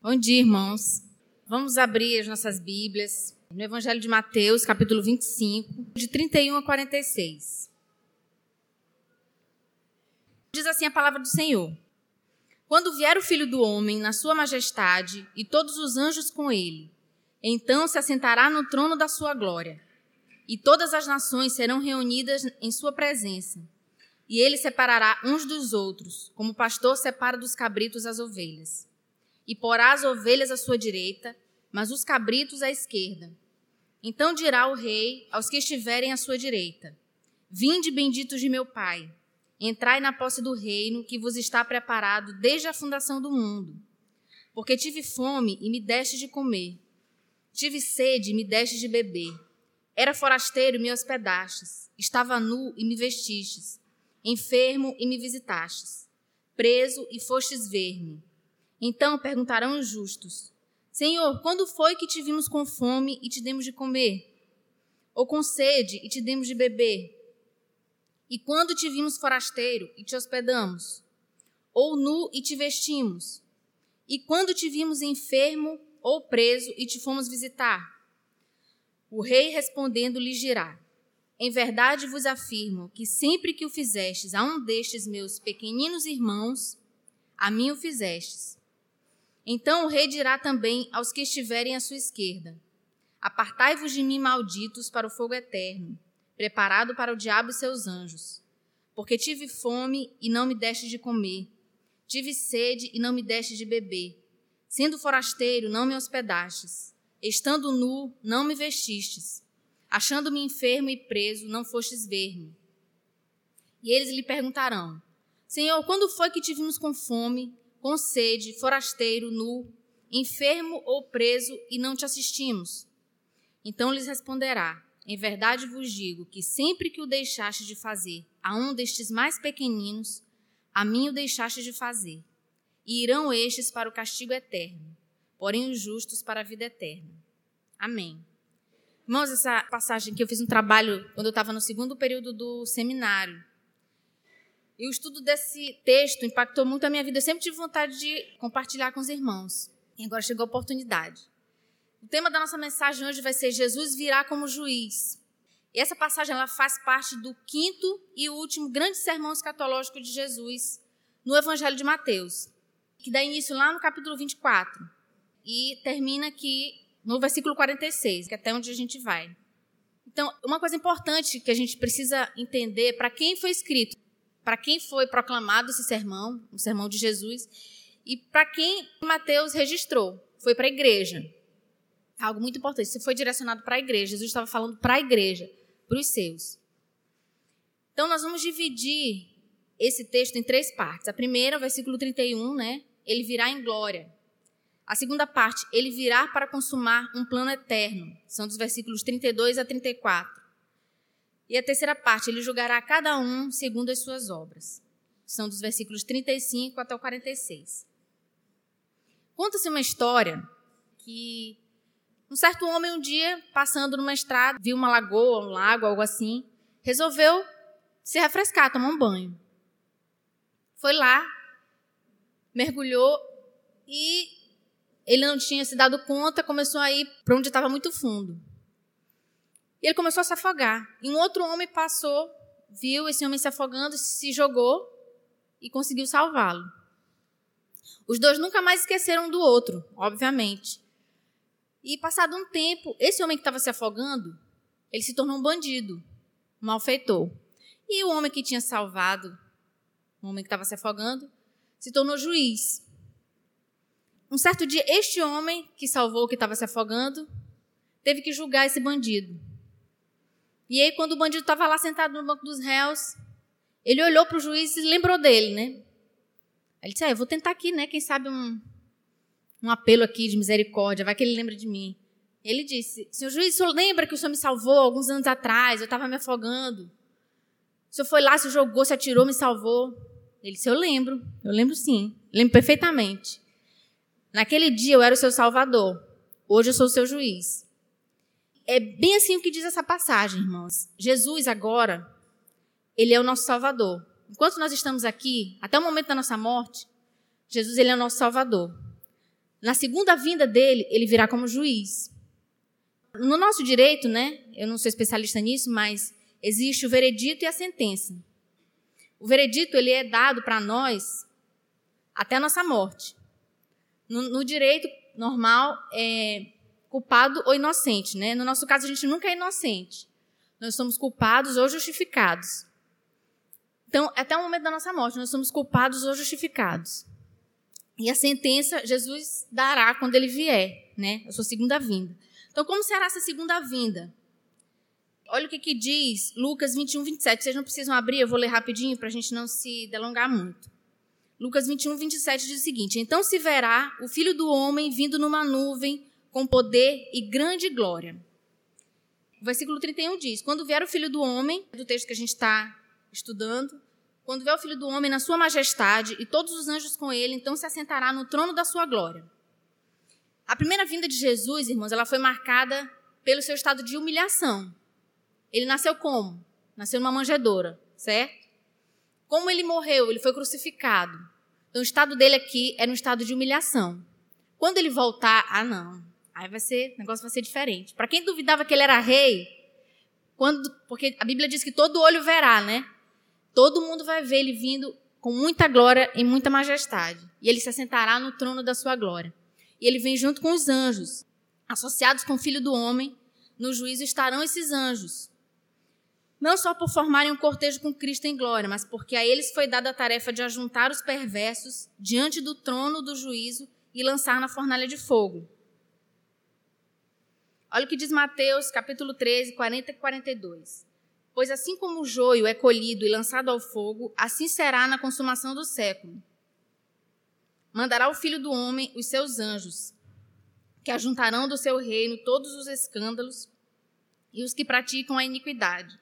Bom dia, irmãos. Vamos abrir as nossas Bíblias no Evangelho de Mateus, capítulo 25, de 31 a 46. Diz assim a palavra do Senhor: Quando vier o Filho do Homem na sua majestade e todos os anjos com ele, então se assentará no trono da sua glória, e todas as nações serão reunidas em sua presença. E ele separará uns dos outros, como o pastor separa dos cabritos as ovelhas e porá as ovelhas à sua direita, mas os cabritos à esquerda. Então dirá o rei aos que estiverem à sua direita: Vinde benditos de meu Pai, entrai na posse do reino que vos está preparado desde a fundação do mundo. Porque tive fome e me deste de comer, tive sede e me deste de beber. Era forasteiro e me hospedastes, estava nu e me vestistes, enfermo e me visitastes, preso e fostes ver-me. Então perguntarão os justos: Senhor, quando foi que te vimos com fome e te demos de comer? Ou com sede e te demos de beber? E quando te vimos forasteiro e te hospedamos? Ou nu e te vestimos? E quando te vimos enfermo ou preso e te fomos visitar? O rei respondendo lhes dirá: Em verdade vos afirmo que sempre que o fizestes a um destes meus pequeninos irmãos, a mim o fizestes. Então o rei dirá também aos que estiverem à sua esquerda: Apartai-vos de mim, malditos, para o fogo eterno, preparado para o diabo e seus anjos. Porque tive fome e não me deste de comer, tive sede e não me deste de beber, sendo forasteiro, não me hospedastes, estando nu, não me vestistes, achando-me enfermo e preso, não fostes ver-me. E eles lhe perguntarão: Senhor, quando foi que te vimos com fome? Com sede, forasteiro, nu, enfermo ou preso e não te assistimos? Então lhes responderá: Em verdade vos digo que sempre que o deixaste de fazer a um destes mais pequeninos, a mim o deixaste de fazer. E irão estes para o castigo eterno, porém os justos para a vida eterna. Amém. Irmãos, essa passagem que eu fiz um trabalho quando eu estava no segundo período do seminário. E o estudo desse texto impactou muito a minha vida. Eu sempre tive vontade de compartilhar com os irmãos. E agora chegou a oportunidade. O tema da nossa mensagem hoje vai ser Jesus virá como juiz. E essa passagem ela faz parte do quinto e último grande sermão escatológico de Jesus no Evangelho de Mateus, que dá início lá no capítulo 24 e termina aqui no versículo 46, que é até onde a gente vai. Então, uma coisa importante que a gente precisa entender para quem foi escrito para quem foi proclamado esse sermão, o sermão de Jesus, e para quem Mateus registrou, foi para a igreja. Algo muito importante, isso foi direcionado para a igreja. Jesus estava falando para a igreja, para os seus. Então nós vamos dividir esse texto em três partes. A primeira, o versículo 31, né? Ele virá em glória. A segunda parte, ele virá para consumar um plano eterno. São dos versículos 32 a 34. E a terceira parte, ele julgará cada um segundo as suas obras. São dos versículos 35 até o 46. Conta-se uma história que um certo homem um dia, passando numa estrada, viu uma lagoa, um lago, algo assim, resolveu se refrescar, tomar um banho. Foi lá, mergulhou e ele não tinha se dado conta, começou a ir para onde estava muito fundo. E ele começou a se afogar. E um outro homem passou, viu esse homem se afogando, se jogou e conseguiu salvá-lo. Os dois nunca mais esqueceram um do outro, obviamente. E passado um tempo, esse homem que estava se afogando, ele se tornou um bandido, um malfeitor. E o homem que tinha salvado, o homem que estava se afogando, se tornou juiz. Um certo dia, este homem que salvou que estava se afogando, teve que julgar esse bandido. E aí, quando o bandido estava lá sentado no banco dos réus, ele olhou para o juiz e lembrou dele, né? Ele disse: ah, Eu vou tentar aqui, né? Quem sabe um, um apelo aqui de misericórdia, vai que ele lembra de mim. Ele disse: Senhor juiz, o senhor lembra que o senhor me salvou alguns anos atrás? Eu estava me afogando. O senhor foi lá, se jogou, se atirou, me salvou. Ele disse: Eu lembro, eu lembro sim, lembro perfeitamente. Naquele dia eu era o seu salvador, hoje eu sou o seu juiz é bem assim o que diz essa passagem, irmãos. Jesus agora, ele é o nosso Salvador. Enquanto nós estamos aqui, até o momento da nossa morte, Jesus ele é o nosso Salvador. Na segunda vinda dele, ele virá como juiz. No nosso direito, né? Eu não sou especialista nisso, mas existe o veredito e a sentença. O veredito ele é dado para nós até a nossa morte. No, no, direito normal, é culpado ou inocente, né? No nosso caso, a gente nunca é inocente. Nós somos culpados ou justificados. Então, até o momento da nossa morte, nós somos culpados ou justificados. E a sentença Jesus dará quando ele vier, né? A sua segunda vinda. Então, como será essa segunda vinda? Olha o que, que diz Lucas 21, 27. Vocês não precisam abrir, eu vou ler rapidinho para a gente não se delongar muito. Lucas 21, 27 diz o seguinte: Então se verá o filho do homem vindo numa nuvem com poder e grande glória. O versículo 31 diz: Quando vier o filho do homem, do texto que a gente está estudando, quando vier o filho do homem na sua majestade e todos os anjos com ele, então se assentará no trono da sua glória. A primeira vinda de Jesus, irmãos, ela foi marcada pelo seu estado de humilhação. Ele nasceu como? Nasceu numa manjedoura, certo? Como ele morreu? Ele foi crucificado. Então, o estado dele aqui era um estado de humilhação. Quando ele voltar, ah, não. Aí vai ser, o negócio vai ser diferente. Para quem duvidava que ele era rei, quando, porque a Bíblia diz que todo olho verá, né? Todo mundo vai ver ele vindo com muita glória e muita majestade. E ele se assentará no trono da sua glória. E ele vem junto com os anjos, associados com o filho do homem. No juízo estarão esses anjos. Não só por formarem um cortejo com Cristo em glória, mas porque a eles foi dada a tarefa de ajuntar os perversos diante do trono do juízo e lançar na fornalha de fogo. Olha o que diz Mateus, capítulo 13, 40 e 42. Pois assim como o joio é colhido e lançado ao fogo, assim será na consumação do século. Mandará o Filho do Homem os seus anjos, que ajuntarão do seu reino todos os escândalos e os que praticam a iniquidade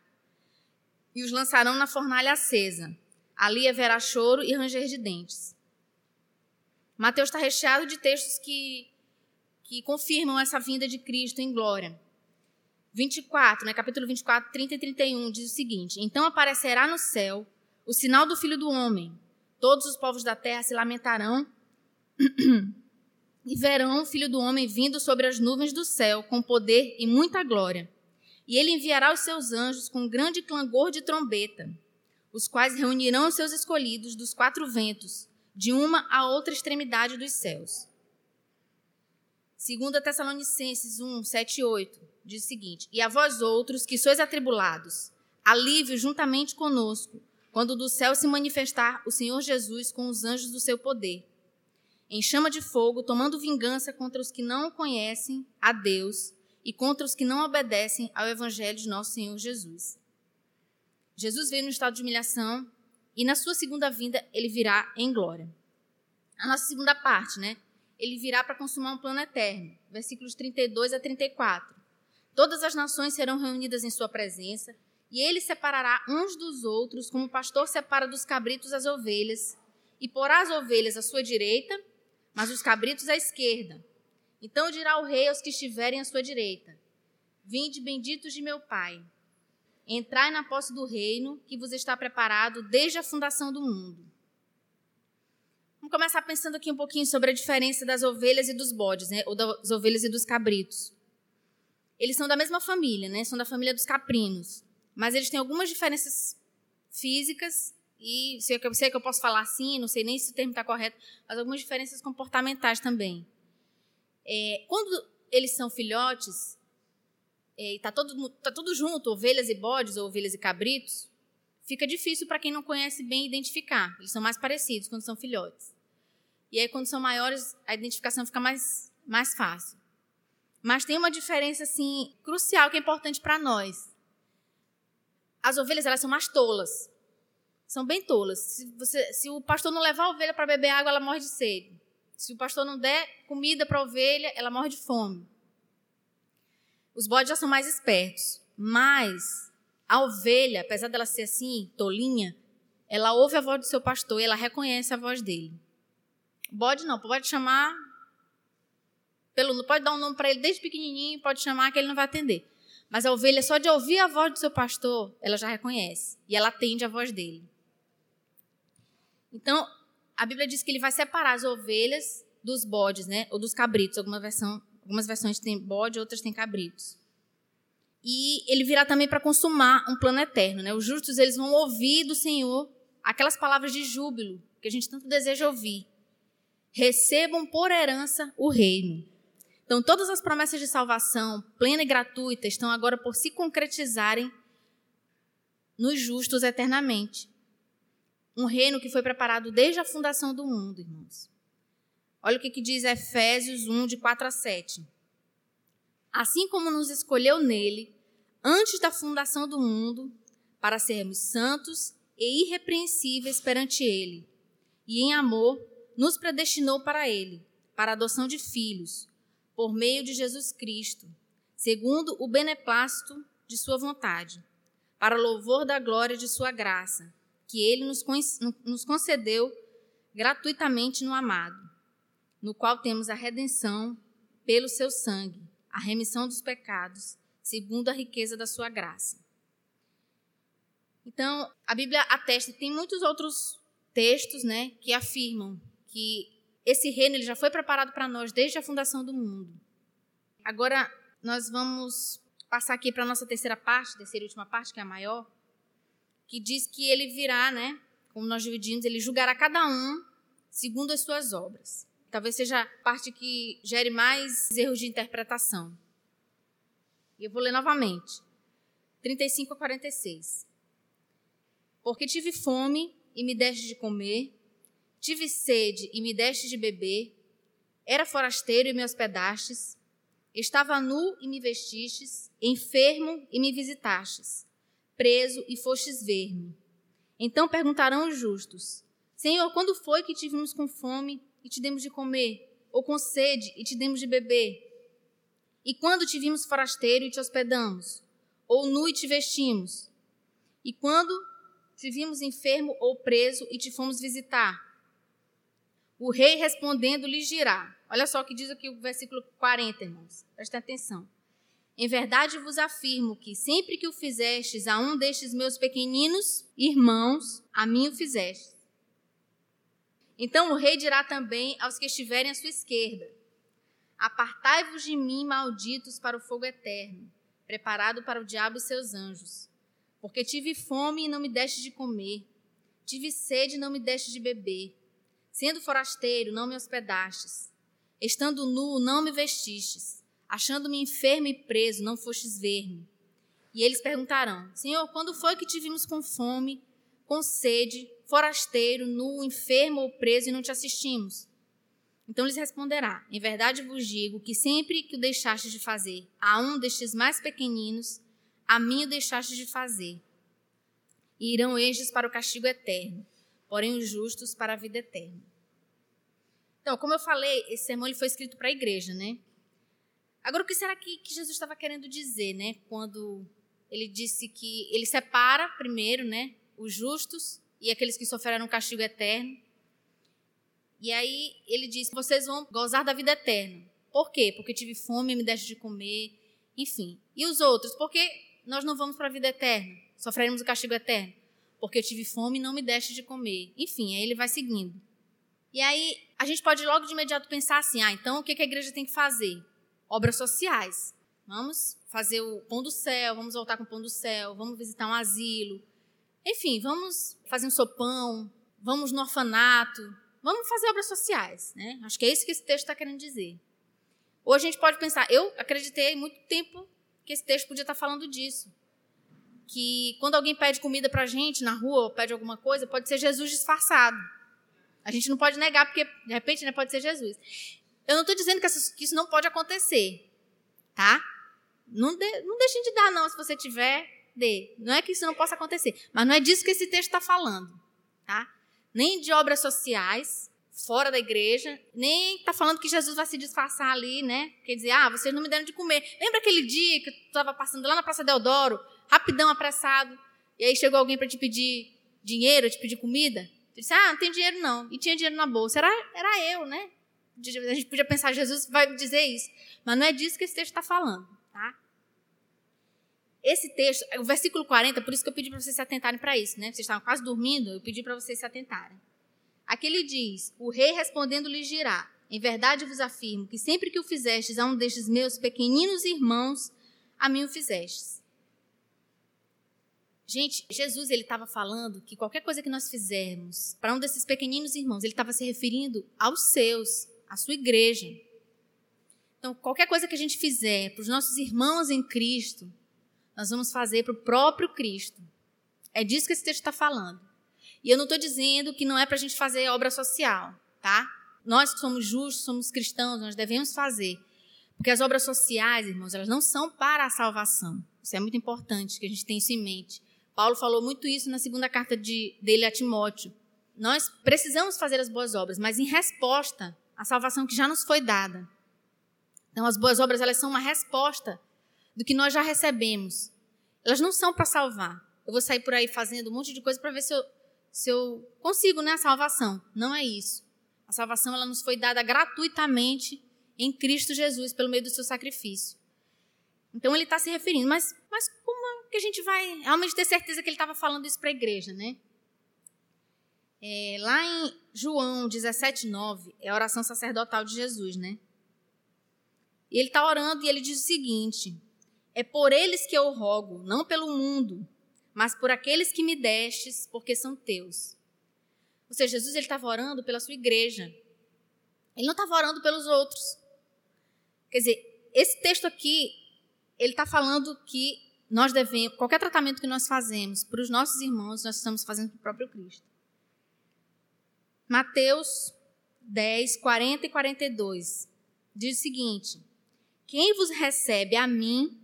e os lançarão na fornalha acesa. Ali haverá choro e ranger de dentes. Mateus está recheado de textos que, que confirmam essa vinda de Cristo em glória. 24, né, capítulo 24, 30 e 31, diz o seguinte: Então aparecerá no céu o sinal do Filho do Homem. Todos os povos da terra se lamentarão e verão o Filho do Homem vindo sobre as nuvens do céu com poder e muita glória. E ele enviará os seus anjos com grande clangor de trombeta, os quais reunirão os seus escolhidos dos quatro ventos, de uma a outra extremidade dos céus. Segundo Tessalonicenses 1, 7 e 8, diz o seguinte: E a vós outros, que sois atribulados, alívio juntamente conosco, quando do céu se manifestar o Senhor Jesus com os anjos do seu poder, em chama de fogo, tomando vingança contra os que não conhecem a Deus e contra os que não obedecem ao evangelho de nosso Senhor Jesus. Jesus veio no estado de humilhação e na sua segunda vinda ele virá em glória. A nossa segunda parte, né? Ele virá para consumar um plano eterno. Versículos 32 a 34. Todas as nações serão reunidas em sua presença, e ele separará uns dos outros, como o pastor separa dos cabritos as ovelhas, e porá as ovelhas à sua direita, mas os cabritos à esquerda. Então dirá o rei aos que estiverem à sua direita: Vinde benditos de meu Pai. Entrai na posse do reino que vos está preparado desde a fundação do mundo. Vamos começar pensando aqui um pouquinho sobre a diferença das ovelhas e dos bodes, né? ou das ovelhas e dos cabritos. Eles são da mesma família, né? São da família dos caprinos. Mas eles têm algumas diferenças físicas e sei que, sei que eu posso falar assim, não sei nem se o termo está correto, mas algumas diferenças comportamentais também. É, quando eles são filhotes, é, e está todo, tá tudo junto, ovelhas e bodes, ou ovelhas e cabritos, fica difícil para quem não conhece bem identificar. Eles são mais parecidos quando são filhotes. E aí, quando são maiores, a identificação fica mais, mais fácil. Mas tem uma diferença assim crucial que é importante para nós. As ovelhas elas são mais tolas. São bem tolas. Se, você, se o pastor não levar a ovelha para beber água, ela morre de sede. Se o pastor não der comida para a ovelha, ela morre de fome. Os bodes já são mais espertos, mas a ovelha, apesar dela ser assim, tolinha, ela ouve a voz do seu pastor e ela reconhece a voz dele. Bode não, pode chamar pelo, pode dar um nome para ele desde pequenininho, pode chamar que ele não vai atender. Mas a ovelha, só de ouvir a voz do seu pastor, ela já reconhece e ela atende a voz dele. Então, a Bíblia diz que ele vai separar as ovelhas dos bodes, né? Ou dos cabritos. Alguma versão, algumas versões têm bode, outras têm cabritos. E ele virá também para consumar um plano eterno, né? Os justos eles vão ouvir do Senhor aquelas palavras de júbilo que a gente tanto deseja ouvir. Recebam por herança o reino. Então, todas as promessas de salvação, plena e gratuita, estão agora por se concretizarem nos justos eternamente. Um reino que foi preparado desde a fundação do mundo, irmãos. Olha o que, que diz Efésios 1, de 4 a 7. Assim como nos escolheu nele, antes da fundação do mundo, para sermos santos e irrepreensíveis perante ele, e em amor nos predestinou para ele, para a adoção de filhos, por meio de Jesus Cristo, segundo o beneplácito de sua vontade, para louvor da glória de sua graça, que ele nos concedeu gratuitamente no amado, no qual temos a redenção pelo seu sangue, a remissão dos pecados, segundo a riqueza da sua graça. Então, a Bíblia atesta, tem muitos outros textos, né, que afirmam que esse reino ele já foi preparado para nós desde a fundação do mundo. Agora, nós vamos passar aqui para a nossa terceira parte, terceira e última parte, que é a maior, que diz que ele virá, né? Como nós dividimos, ele julgará cada um segundo as suas obras. Talvez seja a parte que gere mais erros de interpretação. E eu vou ler novamente. 35 a 46. Porque tive fome e me deste de comer, tive sede e me deste de beber, era forasteiro e me hospedastes, estava nu e me vestistes, enfermo e me visitastes preso e fostes ver-me. Então perguntarão os justos: Senhor, quando foi que tivemos com fome e te demos de comer? Ou com sede e te demos de beber? E quando te vimos forasteiro e te hospedamos? Ou nu e te vestimos? E quando te vimos enfermo ou preso e te fomos visitar? O rei respondendo lhe dirá. Olha só o que diz aqui o versículo 40, irmãos. Prestem atenção. Em verdade vos afirmo que sempre que o fizestes a um destes meus pequeninos irmãos, a mim o fizestes. Então o rei dirá também aos que estiverem à sua esquerda: Apartai-vos de mim, malditos, para o fogo eterno, preparado para o diabo e seus anjos. Porque tive fome e não me deste de comer, tive sede e não me deste de beber, sendo forasteiro, não me hospedastes, estando nu, não me vestistes Achando-me enfermo e preso, não fostes ver-me. E eles perguntarão: Senhor, quando foi que te vimos com fome, com sede, forasteiro, nu, enfermo ou preso e não te assistimos? Então lhes responderá: Em verdade vos digo que sempre que o deixastes de fazer a um destes mais pequeninos, a mim o deixastes de fazer. E irão estes para o castigo eterno, porém os justos para a vida eterna. Então, como eu falei, esse sermão ele foi escrito para a igreja, né? Agora, o que será que, que Jesus estava querendo dizer, né? Quando ele disse que ele separa primeiro, né? Os justos e aqueles que sofreram um castigo eterno. E aí ele disse: vocês vão gozar da vida eterna. Por quê? Porque tive fome e me deste de comer. Enfim. E os outros? Porque nós não vamos para a vida eterna. Sofreremos o castigo eterno. Porque eu tive fome e não me deste de comer. Enfim, aí ele vai seguindo. E aí a gente pode logo de imediato pensar assim: ah, então o que a igreja tem que fazer? obras sociais. Vamos fazer o pão do céu, vamos voltar com o pão do céu, vamos visitar um asilo. Enfim, vamos fazer um sopão, vamos no orfanato, vamos fazer obras sociais. Né? Acho que é isso que esse texto está querendo dizer. Ou a gente pode pensar, eu acreditei muito tempo que esse texto podia estar falando disso. Que quando alguém pede comida para a gente na rua ou pede alguma coisa, pode ser Jesus disfarçado. A gente não pode negar, porque de repente né, pode ser Jesus. Eu não estou dizendo que, isso não pode acontecer, tá? Não, de, não deixem de dar, não, se você tiver, dê. Não é que isso não possa acontecer, mas não é disso que esse texto está falando, tá? Nem de obras sociais, fora da igreja, nem está falando que Jesus vai se disfarçar ali, né? Quer dizer, ah, vocês não me deram de comer. Lembra aquele dia que eu estava passando lá na Praça Deodoro, rapidão, apressado, e aí chegou alguém para te pedir dinheiro, te pedir comida? Tu disse, ah, não tem dinheiro não. E tinha dinheiro na bolsa. Era, era eu, né? a gente podia pensar, Jesus vai dizer isso. Mas não é disso que esse texto está falando. Tá? Esse texto, o versículo 40, por isso que eu pedi para vocês se atentarem para isso. Né? Vocês estavam quase dormindo, eu pedi para vocês se atentarem. Aqui ele diz: O rei respondendo lhe dirá: Em verdade vos afirmo que sempre que o fizestes a um destes meus pequeninos irmãos, a mim o fizestes. Gente, Jesus ele estava falando que qualquer coisa que nós fizermos para um desses pequeninos irmãos, ele estava se referindo aos seus, à sua igreja. Então, qualquer coisa que a gente fizer para os nossos irmãos em Cristo, nós vamos fazer para o próprio Cristo. É disso que esse texto está falando. E eu não estou dizendo que não é para a gente fazer obra social, tá? Nós que somos justos, somos cristãos, nós devemos fazer. Porque as obras sociais, irmãos, elas não são para a salvação. Isso é muito importante que a gente tenha isso em mente. Paulo falou muito isso na segunda carta de, dele a Timóteo. Nós precisamos fazer as boas obras, mas em resposta à salvação que já nos foi dada. Então, as boas obras, elas são uma resposta do que nós já recebemos. Elas não são para salvar. Eu vou sair por aí fazendo um monte de coisa para ver se eu, se eu consigo né, a salvação. Não é isso. A salvação ela nos foi dada gratuitamente em Cristo Jesus, pelo meio do seu sacrifício. Então ele está se referindo, mas, mas como que a gente vai realmente ter certeza que ele estava falando isso para a igreja, né? É, lá em João 17,9 é a oração sacerdotal de Jesus, né? E ele está orando e ele diz o seguinte: É por eles que eu rogo, não pelo mundo, mas por aqueles que me destes, porque são teus. Ou seja, Jesus estava orando pela sua igreja. Ele não estava orando pelos outros. Quer dizer, esse texto aqui, ele está falando que nós devemos, qualquer tratamento que nós fazemos para os nossos irmãos, nós estamos fazendo para o próprio Cristo. Mateus 10, 40 e 42 diz o seguinte: Quem vos recebe a mim,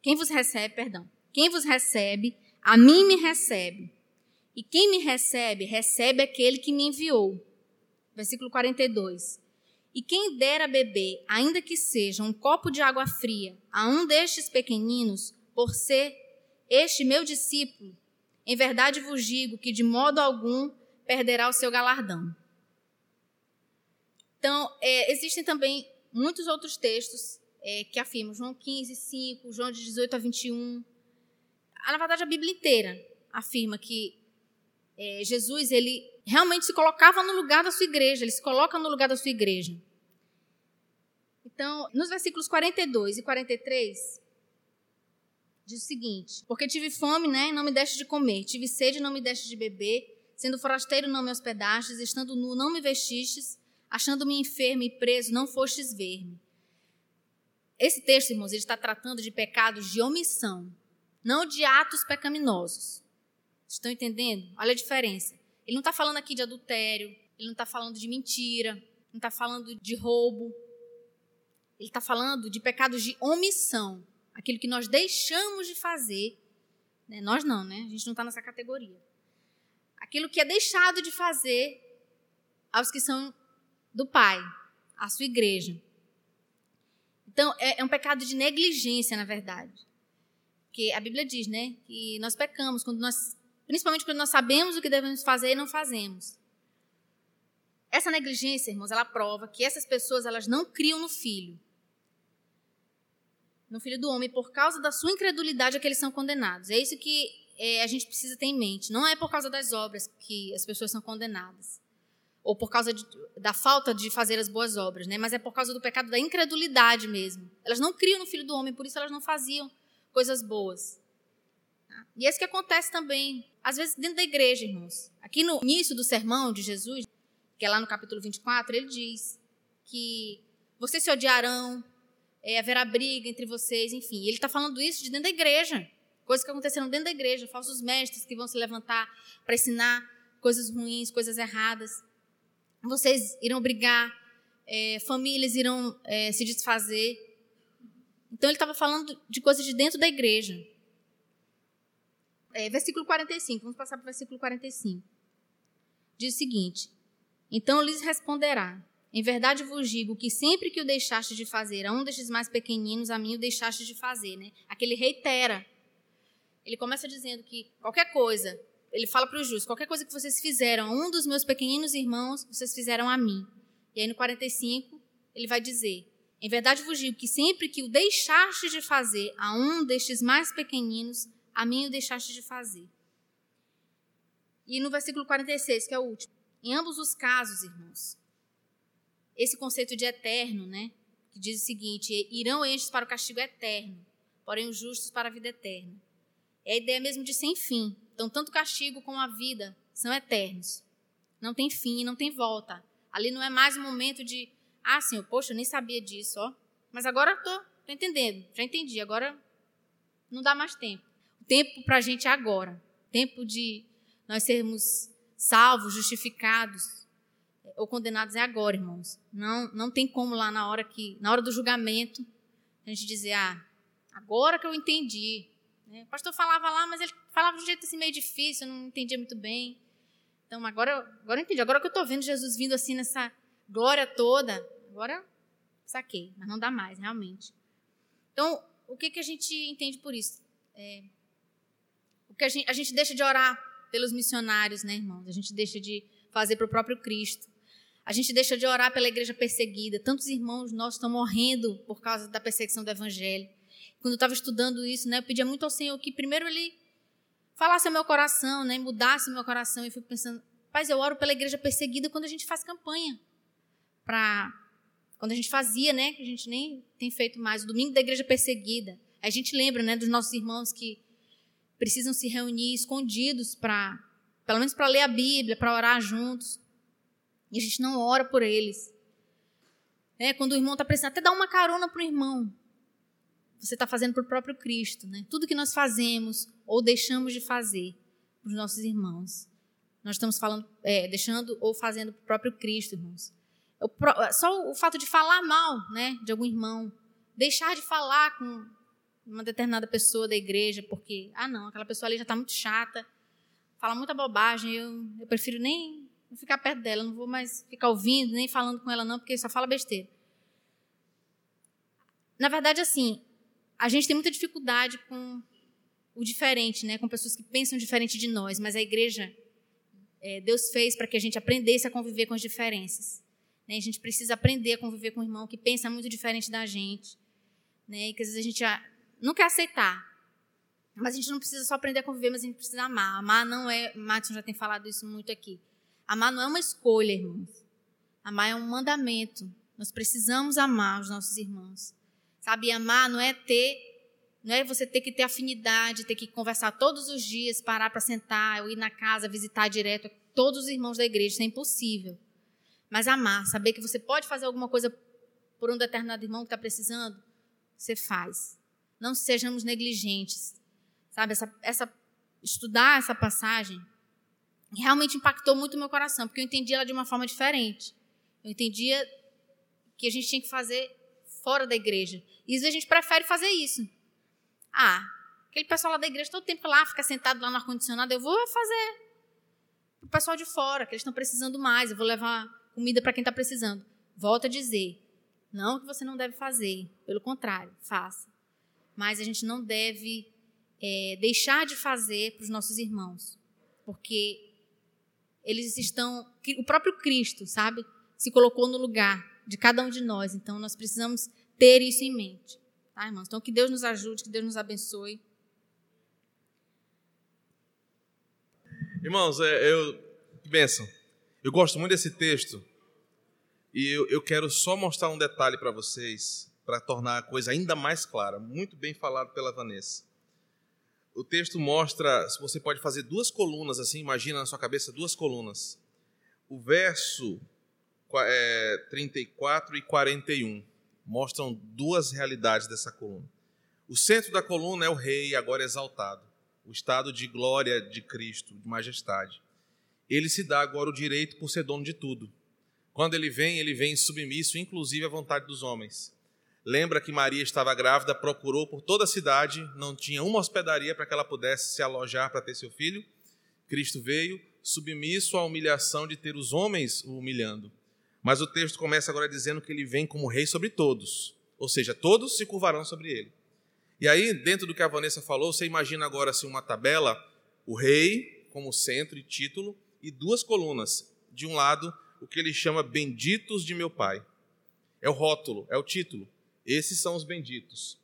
quem vos recebe, perdão, quem vos recebe, a mim me recebe. E quem me recebe, recebe aquele que me enviou. Versículo 42. E quem dera beber, ainda que seja um copo de água fria, a um destes pequeninos, por ser este meu discípulo, em verdade vos digo que de modo algum perderá o seu galardão. Então, é, existem também muitos outros textos é, que afirmam, João 15, 5, João de 18 a 21. Na verdade, a Bíblia inteira afirma que é, Jesus ele realmente se colocava no lugar da sua igreja, ele se coloca no lugar da sua igreja. Então, nos versículos 42 e 43, diz o seguinte: Porque tive fome, né, não me deste de comer, tive sede, não me deste de beber, sendo forasteiro, não me hospedastes, estando nu, não me vestistes, achando-me enfermo e preso, não fostes ver-me. Esse texto, irmãos, ele está tratando de pecados de omissão, não de atos pecaminosos. Estão entendendo? Olha a diferença. Ele não está falando aqui de adultério, ele não está falando de mentira, não está falando de roubo. Ele está falando de pecados de omissão, aquilo que nós deixamos de fazer. Né? Nós não, né? A gente não está nessa categoria. Aquilo que é deixado de fazer aos que são do Pai, a sua igreja. Então, é, é um pecado de negligência, na verdade. Porque a Bíblia diz, né, que nós pecamos quando nós Principalmente quando nós sabemos o que devemos fazer e não fazemos. Essa negligência, irmãos, ela prova que essas pessoas elas não criam no filho. No filho do homem, por causa da sua incredulidade é que eles são condenados. É isso que é, a gente precisa ter em mente. Não é por causa das obras que as pessoas são condenadas. Ou por causa de, da falta de fazer as boas obras, né? mas é por causa do pecado da incredulidade mesmo. Elas não criam no filho do homem, por isso elas não faziam coisas boas. E é isso que acontece também, às vezes, dentro da igreja, irmãos. Aqui no início do sermão de Jesus, que é lá no capítulo 24, ele diz que vocês se odiarão, é, haverá briga entre vocês, enfim. Ele está falando isso de dentro da igreja. Coisas que aconteceram dentro da igreja, falsos mestres que vão se levantar para ensinar coisas ruins, coisas erradas. Vocês irão brigar, é, famílias irão é, se desfazer. Então ele estava falando de coisas de dentro da igreja é, versículo 45, vamos passar para o versículo 45. Diz o seguinte: Então lhes responderá: Em verdade vos digo que sempre que o deixaste de fazer a um destes mais pequeninos, a mim o deixaste de fazer. Né? Aqui ele reitera. Ele começa dizendo que qualquer coisa, ele fala para os justos: qualquer coisa que vocês fizeram a um dos meus pequeninos irmãos, vocês fizeram a mim. E aí no 45, ele vai dizer: Em verdade vos digo que sempre que o deixaste de fazer a um destes mais pequeninos, a mim o deixaste de fazer. E no versículo 46, que é o último. Em ambos os casos, irmãos, esse conceito de eterno, né? Que diz o seguinte: irão estes para o castigo eterno, porém os justos para a vida eterna. É a ideia mesmo de sem fim. Então, tanto o castigo como a vida são eternos. Não tem fim, não tem volta. Ali não é mais um momento de, ah, Senhor, poxa, eu nem sabia disso, ó. Mas agora tô, tô entendendo, já entendi. Agora não dá mais tempo. O tempo para a gente é agora. Tempo de nós sermos salvos, justificados ou condenados é agora, irmãos. Não, não tem como lá na hora que, na hora do julgamento, a gente dizer, ah, agora que eu entendi. Né? O pastor falava lá, mas ele falava de um jeito assim meio difícil, eu não entendia muito bem. Então agora, agora eu entendi. Agora que eu estou vendo Jesus vindo assim nessa glória toda, agora saquei, mas não dá mais, realmente. Então, o que, que a gente entende por isso? É, o que a gente, a gente deixa de orar pelos missionários, né, irmãos? A gente deixa de fazer para o próprio Cristo. A gente deixa de orar pela igreja perseguida. Tantos irmãos nossos estão morrendo por causa da perseguição do evangelho. Quando eu estava estudando isso, né, eu pedia muito ao Senhor que primeiro ele falasse ao meu coração, né, mudasse meu coração. E fui pensando, Paz, eu oro pela igreja perseguida quando a gente faz campanha. Pra, quando a gente fazia, né, que a gente nem tem feito mais, o domingo da igreja perseguida. A gente lembra, né, dos nossos irmãos que precisam se reunir escondidos para, pelo menos para ler a Bíblia, para orar juntos. E a gente não ora por eles. É, quando o irmão está precisando, até dar uma carona para o irmão. Você está fazendo para o próprio Cristo. Né? Tudo que nós fazemos ou deixamos de fazer para os nossos irmãos. Nós estamos falando, é, deixando ou fazendo para o próprio Cristo, irmãos. Só o fato de falar mal né, de algum irmão, deixar de falar com uma determinada pessoa da igreja, porque, ah, não, aquela pessoa ali já está muito chata, fala muita bobagem, eu, eu prefiro nem ficar perto dela, não vou mais ficar ouvindo, nem falando com ela, não, porque só fala besteira. Na verdade, assim, a gente tem muita dificuldade com o diferente, né? com pessoas que pensam diferente de nós, mas a igreja, é, Deus fez para que a gente aprendesse a conviver com as diferenças. Né? A gente precisa aprender a conviver com um irmão que pensa muito diferente da gente. Né? E que às vezes a gente não quer aceitar. Mas a gente não precisa só aprender a conviver, mas a gente precisa amar. Amar não é. Matson já tem falado isso muito aqui. Amar não é uma escolha, irmãos. Amar é um mandamento. Nós precisamos amar os nossos irmãos. Sabe, amar não é ter. Não é você ter que ter afinidade, ter que conversar todos os dias, parar para sentar, ou ir na casa, visitar direto todos os irmãos da igreja. Isso é impossível. Mas amar, saber que você pode fazer alguma coisa por um determinado irmão que está precisando, você faz não sejamos negligentes. Sabe, essa, essa, estudar essa passagem realmente impactou muito o meu coração, porque eu entendi ela de uma forma diferente. Eu entendia que a gente tinha que fazer fora da igreja. E às vezes a gente prefere fazer isso. Ah, aquele pessoal lá da igreja todo tempo lá, fica sentado lá no ar-condicionado, eu vou fazer. O pessoal de fora, que eles estão precisando mais, eu vou levar comida para quem está precisando. Volto a dizer, não que você não deve fazer, pelo contrário, faça mas a gente não deve é, deixar de fazer para os nossos irmãos, porque eles estão. O próprio Cristo, sabe? Se colocou no lugar de cada um de nós, então nós precisamos ter isso em mente, tá, irmãos? Então que Deus nos ajude, que Deus nos abençoe. Irmãos, é, eu. Que bênção. Eu gosto muito desse texto e eu, eu quero só mostrar um detalhe para vocês para tornar a coisa ainda mais clara. Muito bem falado pela Vanessa. O texto mostra, se você pode fazer duas colunas assim, imagina na sua cabeça duas colunas. O verso é, 34 e 41 mostram duas realidades dessa coluna. O centro da coluna é o rei, agora exaltado, o estado de glória de Cristo, de majestade. Ele se dá agora o direito por ser dono de tudo. Quando ele vem, ele vem submisso, inclusive à vontade dos homens. Lembra que Maria estava grávida, procurou por toda a cidade, não tinha uma hospedaria para que ela pudesse se alojar para ter seu filho. Cristo veio, submisso à humilhação de ter os homens o humilhando. Mas o texto começa agora dizendo que ele vem como rei sobre todos, ou seja, todos se curvarão sobre ele. E aí, dentro do que a Vanessa falou, você imagina agora assim uma tabela, o rei como centro e título e duas colunas. De um lado, o que ele chama benditos de meu pai. É o rótulo, é o título. Esses são os benditos.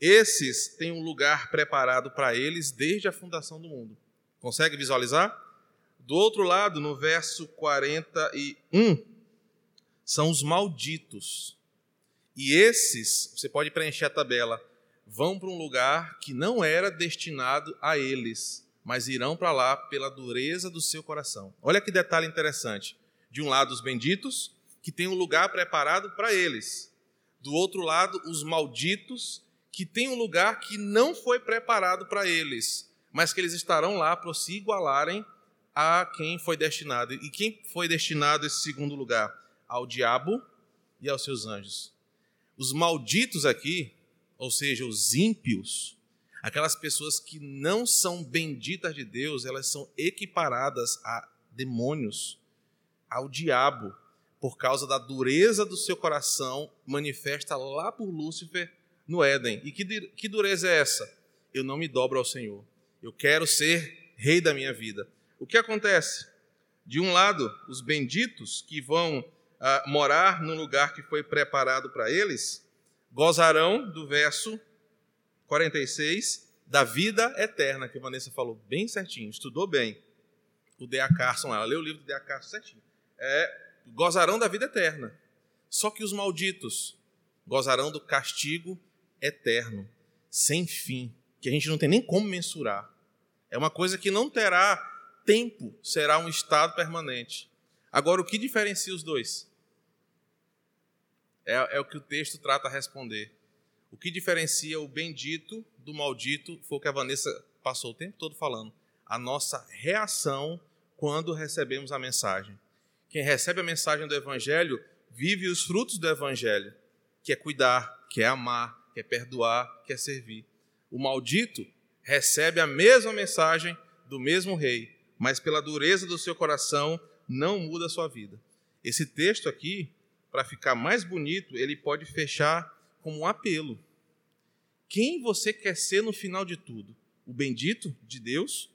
Esses têm um lugar preparado para eles desde a fundação do mundo. Consegue visualizar? Do outro lado, no verso 41, são os malditos. E esses, você pode preencher a tabela, vão para um lugar que não era destinado a eles, mas irão para lá pela dureza do seu coração. Olha que detalhe interessante. De um lado, os benditos, que têm um lugar preparado para eles. Do outro lado, os malditos, que têm um lugar que não foi preparado para eles, mas que eles estarão lá para se igualarem a quem foi destinado. E quem foi destinado esse segundo lugar? Ao diabo e aos seus anjos. Os malditos aqui, ou seja, os ímpios, aquelas pessoas que não são benditas de Deus, elas são equiparadas a demônios, ao diabo, por causa da dureza do seu coração manifesta lá por Lúcifer no Éden. E que, que dureza é essa? Eu não me dobro ao Senhor. Eu quero ser rei da minha vida. O que acontece? De um lado, os benditos que vão ah, morar no lugar que foi preparado para eles, gozarão do verso 46 da vida eterna, que a Vanessa falou bem certinho, estudou bem. O D.A. Carson, ela leu o livro do D.A. Carson certinho. É, gozarão da vida eterna. Só que os malditos gozarão do castigo eterno, sem fim, que a gente não tem nem como mensurar. É uma coisa que não terá tempo, será um estado permanente. Agora, o que diferencia os dois? É, é o que o texto trata a responder. O que diferencia o bendito do maldito foi o que a Vanessa passou o tempo todo falando. A nossa reação quando recebemos a mensagem. Quem recebe a mensagem do Evangelho vive os frutos do Evangelho, que é cuidar, que é amar, que é perdoar, que é servir. O maldito recebe a mesma mensagem do mesmo rei, mas pela dureza do seu coração não muda a sua vida. Esse texto aqui, para ficar mais bonito, ele pode fechar como um apelo. Quem você quer ser no final de tudo? O bendito de Deus,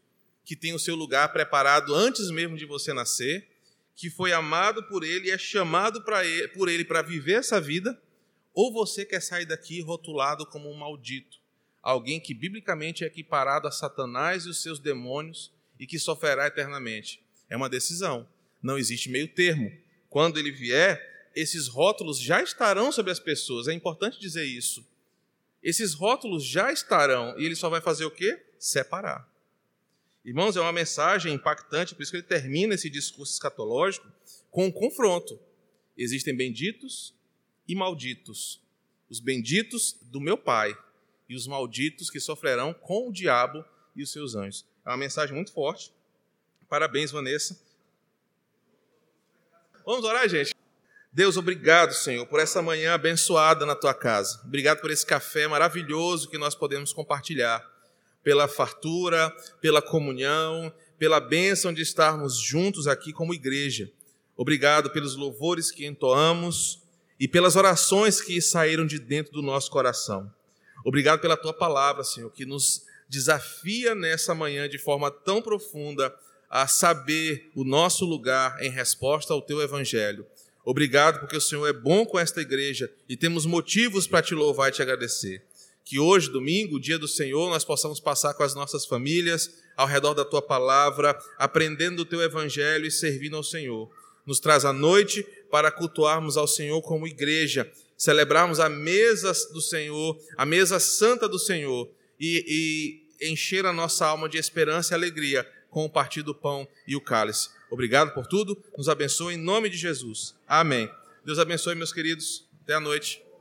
que tem o seu lugar preparado antes mesmo de você nascer, que foi amado por ele e é chamado ele, por ele para viver essa vida, ou você quer sair daqui rotulado como um maldito, alguém que biblicamente é equiparado a Satanás e os seus demônios e que sofrerá eternamente. É uma decisão, não existe meio termo. Quando ele vier, esses rótulos já estarão sobre as pessoas, é importante dizer isso. Esses rótulos já estarão e ele só vai fazer o quê? Separar. Irmãos, é uma mensagem impactante, por isso que ele termina esse discurso escatológico com um confronto. Existem benditos e malditos. Os benditos do meu Pai e os malditos que sofrerão com o diabo e os seus anjos. É uma mensagem muito forte. Parabéns, Vanessa. Vamos orar, gente? Deus, obrigado, Senhor, por essa manhã abençoada na tua casa. Obrigado por esse café maravilhoso que nós podemos compartilhar pela fartura, pela comunhão, pela bênção de estarmos juntos aqui como igreja. Obrigado pelos louvores que entoamos e pelas orações que saíram de dentro do nosso coração. Obrigado pela tua palavra, Senhor, que nos desafia nessa manhã de forma tão profunda a saber o nosso lugar em resposta ao teu evangelho. Obrigado porque o Senhor é bom com esta igreja e temos motivos para te louvar e te agradecer que hoje, domingo, dia do Senhor, nós possamos passar com as nossas famílias ao redor da tua palavra, aprendendo o teu evangelho e servindo ao Senhor. Nos traz a noite para cultuarmos ao Senhor como igreja, celebrarmos a mesa do Senhor, a mesa santa do Senhor e, e encher a nossa alma de esperança e alegria com o partir do pão e o cálice. Obrigado por tudo, nos abençoe em nome de Jesus. Amém. Deus abençoe, meus queridos. Até a noite.